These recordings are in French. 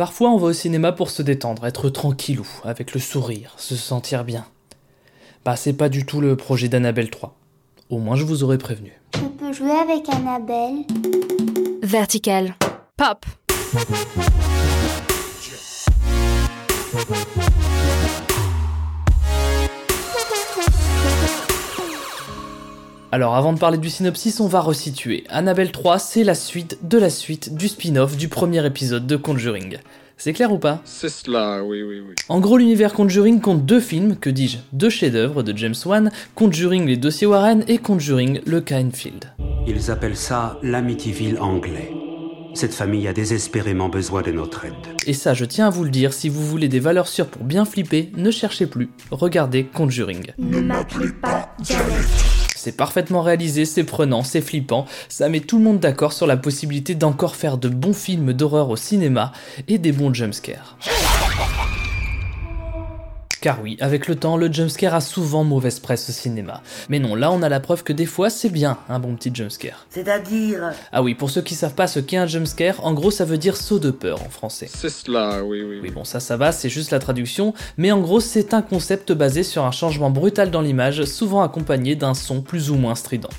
Parfois on va au cinéma pour se détendre, être tranquillou, avec le sourire, se sentir bien. Bah c'est pas du tout le projet d'Annabelle 3. Au moins je vous aurais prévenu. Je peux jouer avec Annabelle Vertical. Pop. Alors avant de parler du synopsis, on va resituer. Annabelle 3, c'est la suite de la suite du spin-off du premier épisode de Conjuring. C'est clair ou pas? C'est cela, oui, oui, oui. En gros, l'univers Conjuring compte deux films, que dis-je, deux chefs-d'œuvre de James Wan, Conjuring les dossiers Warren et Conjuring le Kindfield. Ils appellent ça l'Amityville anglais. Cette famille a désespérément besoin de notre aide. Et ça, je tiens à vous le dire, si vous voulez des valeurs sûres pour bien flipper, ne cherchez plus, regardez Conjuring. Ne m'appelez pas Janet. C'est parfaitement réalisé, c'est prenant, c'est flippant, ça met tout le monde d'accord sur la possibilité d'encore faire de bons films d'horreur au cinéma et des bons jumpscares. Car oui, avec le temps, le jumpscare a souvent mauvaise presse au cinéma. Mais non, là on a la preuve que des fois c'est bien un bon petit jumpscare. C'est-à-dire Ah oui, pour ceux qui savent pas ce qu'est un jumpscare, en gros ça veut dire saut de peur en français. C'est cela, oui, oui, Oui bon ça ça va, c'est juste la traduction, mais en gros c'est un concept basé sur un changement brutal dans l'image, souvent accompagné d'un son plus ou moins strident.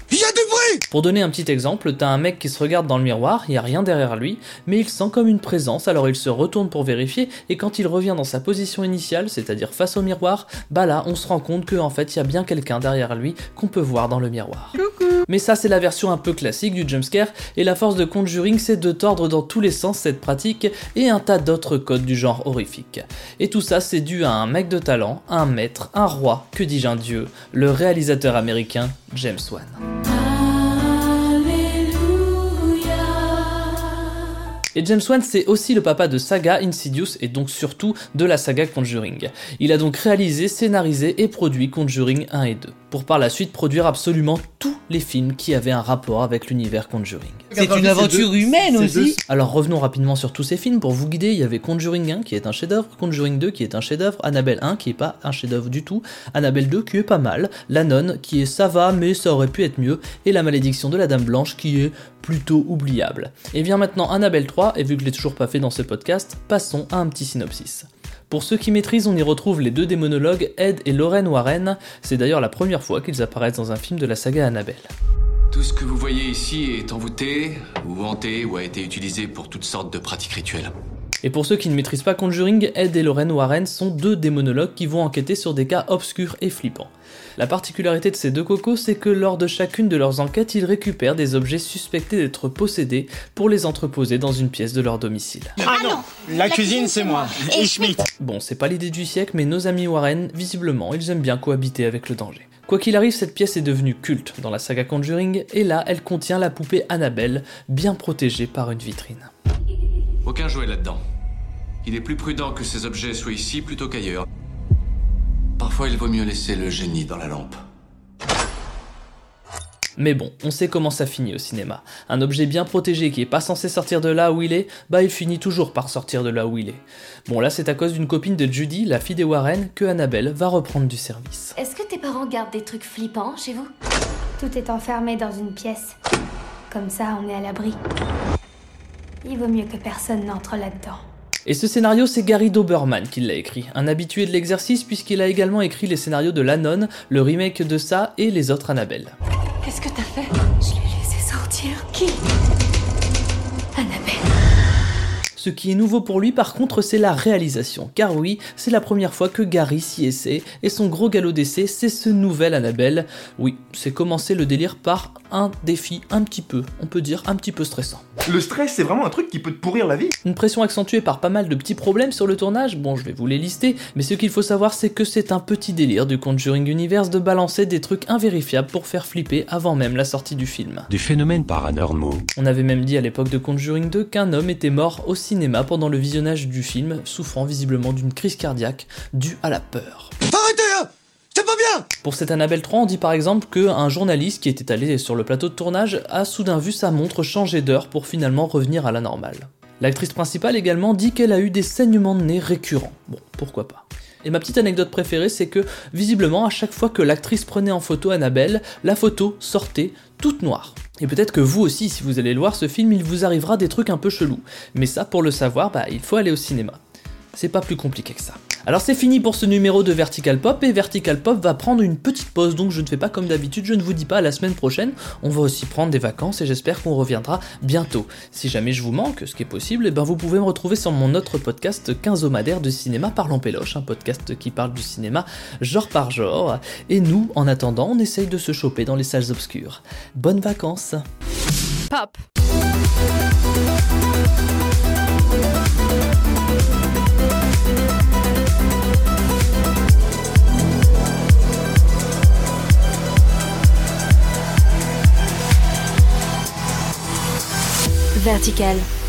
Pour donner un petit exemple, t'as un mec qui se regarde dans le miroir, il y a rien derrière lui, mais il sent comme une présence, alors il se retourne pour vérifier, et quand il revient dans sa position initiale, c'est-à-dire face au miroir, bah là on se rend compte qu'en fait il y a bien quelqu'un derrière lui qu'on peut voir dans le miroir. Mais ça c'est la version un peu classique du jumpscare, et la force de Conjuring c'est de tordre dans tous les sens cette pratique, et un tas d'autres codes du genre horrifique. Et tout ça c'est dû à un mec de talent, un maître, un roi, que dis-je un dieu, le réalisateur américain James Wan. Et James Wan, c'est aussi le papa de Saga Insidious et donc surtout de la saga Conjuring. Il a donc réalisé, scénarisé et produit Conjuring 1 et 2, pour par la suite produire absolument tous les films qui avaient un rapport avec l'univers Conjuring. C'est une aventure humaine aussi Alors revenons rapidement sur tous ces films pour vous guider. Il y avait Conjuring 1 qui est un chef-d'œuvre, Conjuring 2 qui est un chef-d'œuvre, Annabelle 1 qui est pas un chef-d'œuvre du tout, Annabelle 2 qui est pas mal, La Nonne qui est ça va mais ça aurait pu être mieux, et La Malédiction de la Dame Blanche qui est plutôt oubliable. Et vient maintenant Annabelle 3, et vu que je l'ai toujours pas fait dans ce podcast, passons à un petit synopsis. Pour ceux qui maîtrisent, on y retrouve les deux démonologues Ed et Lorraine Warren. C'est d'ailleurs la première fois qu'ils apparaissent dans un film de la saga Annabelle. Tout ce que vous voyez ici est envoûté, ou hanté, ou a été utilisé pour toutes sortes de pratiques rituelles. Et pour ceux qui ne maîtrisent pas Conjuring, Ed et Lorraine Warren sont deux démonologues qui vont enquêter sur des cas obscurs et flippants. La particularité de ces deux cocos, c'est que lors de chacune de leurs enquêtes, ils récupèrent des objets suspectés d'être possédés pour les entreposer dans une pièce de leur domicile. Ah non La cuisine, c'est moi. Et Schmitt. Bon, c'est pas l'idée du siècle, mais nos amis Warren, visiblement, ils aiment bien cohabiter avec le danger. Quoi qu'il arrive, cette pièce est devenue culte dans la saga Conjuring, et là, elle contient la poupée Annabelle, bien protégée par une vitrine. Aucun jouet là-dedans. Il est plus prudent que ces objets soient ici plutôt qu'ailleurs. Parfois, il vaut mieux laisser le génie dans la lampe. Mais bon, on sait comment ça finit au cinéma. Un objet bien protégé qui est pas censé sortir de là où il est, bah il finit toujours par sortir de là où il est. Bon là c'est à cause d'une copine de Judy, la fille des Warren, que Annabelle va reprendre du service. Est-ce que tes parents gardent des trucs flippants chez vous? Tout est enfermé dans une pièce. Comme ça, on est à l'abri. Il vaut mieux que personne n'entre là-dedans. Et ce scénario, c'est Gary Doberman qui l'a écrit, un habitué de l'exercice puisqu'il a également écrit les scénarios de La Nonne, le remake de ça et les autres Annabelle. Qu'est-ce que t'as fait? Je l'ai laissé sortir. Qui? Annabelle. Ce qui est nouveau pour lui par contre c'est la réalisation, car oui, c'est la première fois que Gary s'y essaie, et son gros galop d'essai c'est ce nouvel Annabelle. Oui, c'est commencer le délire par un défi un petit peu, on peut dire un petit peu stressant. Le stress, c'est vraiment un truc qui peut te pourrir la vie. Une pression accentuée par pas mal de petits problèmes sur le tournage, bon je vais vous les lister, mais ce qu'il faut savoir c'est que c'est un petit délire du Conjuring Universe de balancer des trucs invérifiables pour faire flipper avant même la sortie du film. Des phénomènes paranormaux. On avait même dit à l'époque de Conjuring 2 qu'un homme était mort au cinéma pendant le visionnage du film, souffrant visiblement d'une crise cardiaque due à la peur. Arrêtez, hein C'est pas bien Pour cette Annabelle 3, on dit par exemple qu'un journaliste qui était allé sur le plateau de tournage a soudain vu sa montre changer d'heure pour finalement revenir à la normale. L'actrice principale également dit qu'elle a eu des saignements de nez récurrents. Bon, pourquoi pas. Et ma petite anecdote préférée, c'est que visiblement, à chaque fois que l'actrice prenait en photo Annabelle, la photo sortait toute noire. Et peut-être que vous aussi, si vous allez le voir ce film, il vous arrivera des trucs un peu chelous. Mais ça, pour le savoir, bah, il faut aller au cinéma. C'est pas plus compliqué que ça. Alors c'est fini pour ce numéro de Vertical Pop et Vertical Pop va prendre une petite pause donc je ne fais pas comme d'habitude, je ne vous dis pas la semaine prochaine, on va aussi prendre des vacances et j'espère qu'on reviendra bientôt. Si jamais je vous manque, ce qui est possible, eh ben vous pouvez me retrouver sur mon autre podcast quinzomadaire de cinéma parlant péloche, un podcast qui parle du cinéma genre par genre. Et nous, en attendant, on essaye de se choper dans les salles obscures. Bonnes vacances Pop Vertical.